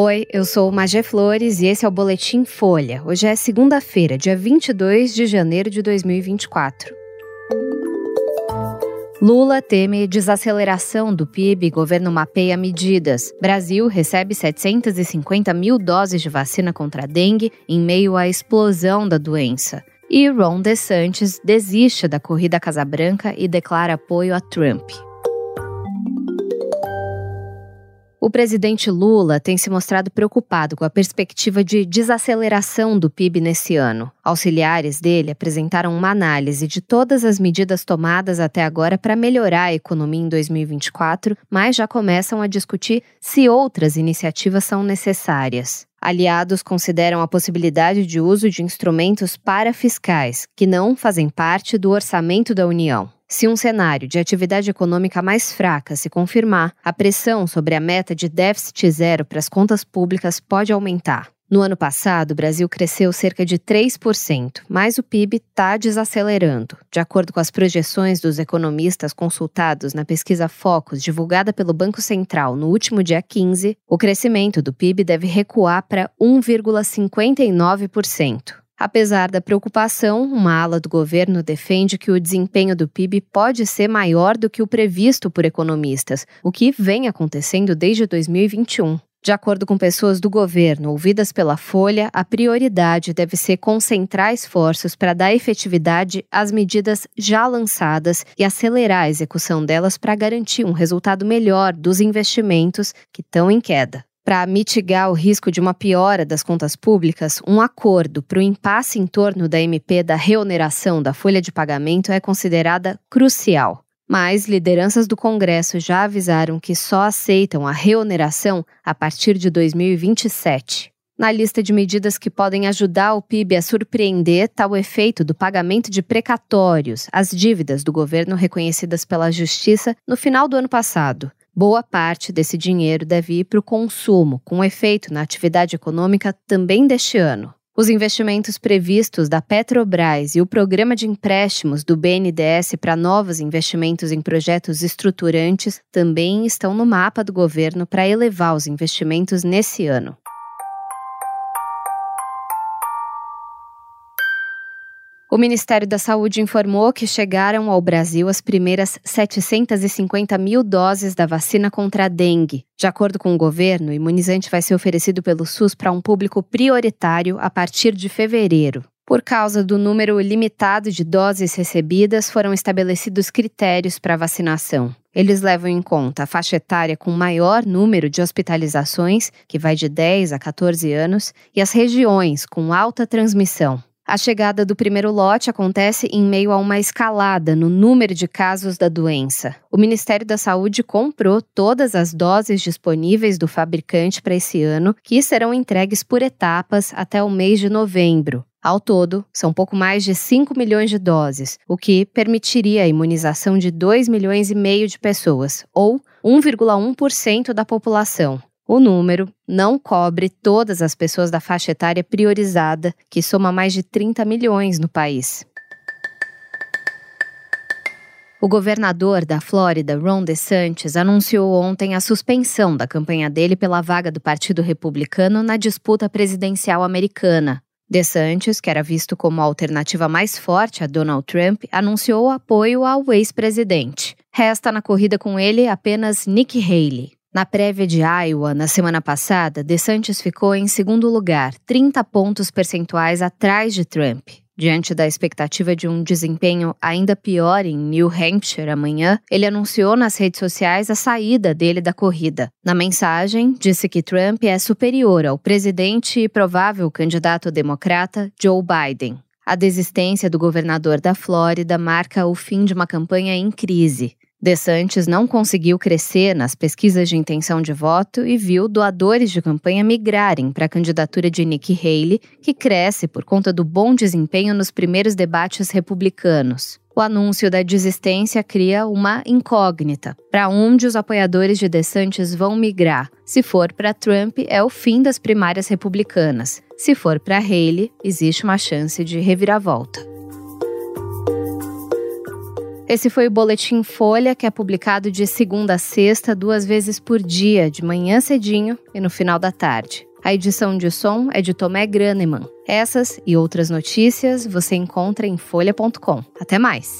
Oi, eu sou Magé Flores e esse é o Boletim Folha. Hoje é segunda-feira, dia 22 de janeiro de 2024. Lula teme desaceleração do PIB, governo mapeia medidas. Brasil recebe 750 mil doses de vacina contra a dengue em meio à explosão da doença. E Ron DeSantis desiste da corrida à Casa Branca e declara apoio a Trump. O presidente Lula tem se mostrado preocupado com a perspectiva de desaceleração do PIB nesse ano. Auxiliares dele apresentaram uma análise de todas as medidas tomadas até agora para melhorar a economia em 2024, mas já começam a discutir se outras iniciativas são necessárias. Aliados consideram a possibilidade de uso de instrumentos parafiscais, que não fazem parte do orçamento da União. Se um cenário de atividade econômica mais fraca se confirmar, a pressão sobre a meta de déficit zero para as contas públicas pode aumentar. No ano passado, o Brasil cresceu cerca de 3%, mas o PIB está desacelerando. De acordo com as projeções dos economistas consultados na pesquisa Focus, divulgada pelo Banco Central no último dia 15, o crescimento do PIB deve recuar para 1,59%. Apesar da preocupação, uma ala do governo defende que o desempenho do PIB pode ser maior do que o previsto por economistas, o que vem acontecendo desde 2021. De acordo com pessoas do governo ouvidas pela Folha, a prioridade deve ser concentrar esforços para dar efetividade às medidas já lançadas e acelerar a execução delas para garantir um resultado melhor dos investimentos que estão em queda. Para mitigar o risco de uma piora das contas públicas, um acordo para o impasse em torno da MP da reoneração da folha de pagamento é considerada crucial. Mas lideranças do Congresso já avisaram que só aceitam a reoneração a partir de 2027. Na lista de medidas que podem ajudar o PIB a surpreender está o efeito do pagamento de precatórios, as dívidas do governo reconhecidas pela Justiça no final do ano passado. Boa parte desse dinheiro deve ir para o consumo, com efeito na atividade econômica também deste ano. Os investimentos previstos da Petrobras e o programa de empréstimos do BNDES para novos investimentos em projetos estruturantes também estão no mapa do governo para elevar os investimentos nesse ano. O Ministério da Saúde informou que chegaram ao Brasil as primeiras 750 mil doses da vacina contra a dengue. De acordo com o governo, o imunizante vai ser oferecido pelo SUS para um público prioritário a partir de fevereiro. Por causa do número limitado de doses recebidas, foram estabelecidos critérios para vacinação. Eles levam em conta a faixa etária com maior número de hospitalizações, que vai de 10 a 14 anos, e as regiões com alta transmissão. A chegada do primeiro lote acontece em meio a uma escalada no número de casos da doença. O Ministério da Saúde comprou todas as doses disponíveis do fabricante para esse ano, que serão entregues por etapas até o mês de novembro. Ao todo, são pouco mais de 5 milhões de doses, o que permitiria a imunização de 2 milhões e meio de pessoas, ou 1,1% da população. O número não cobre todas as pessoas da faixa etária priorizada, que soma mais de 30 milhões no país. O governador da Flórida, Ron DeSantis, anunciou ontem a suspensão da campanha dele pela vaga do Partido Republicano na disputa presidencial americana. DeSantis, que era visto como a alternativa mais forte a Donald Trump, anunciou apoio ao ex-presidente. Resta na corrida com ele apenas Nikki Haley. Na prévia de Iowa, na semana passada, DeSantis ficou em segundo lugar, 30 pontos percentuais atrás de Trump. Diante da expectativa de um desempenho ainda pior em New Hampshire amanhã, ele anunciou nas redes sociais a saída dele da corrida. Na mensagem, disse que Trump é superior ao presidente e provável candidato democrata Joe Biden. A desistência do governador da Flórida marca o fim de uma campanha em crise. DeSantis não conseguiu crescer nas pesquisas de intenção de voto e viu doadores de campanha migrarem para a candidatura de Nikki Haley, que cresce por conta do bom desempenho nos primeiros debates republicanos. O anúncio da desistência cria uma incógnita. Para onde os apoiadores de DeSantis vão migrar? Se for para Trump, é o fim das primárias republicanas. Se for para Haley, existe uma chance de reviravolta. Esse foi o Boletim Folha, que é publicado de segunda a sexta, duas vezes por dia, de manhã cedinho e no final da tarde. A edição de som é de Tomé Graneman. Essas e outras notícias você encontra em folha.com. Até mais!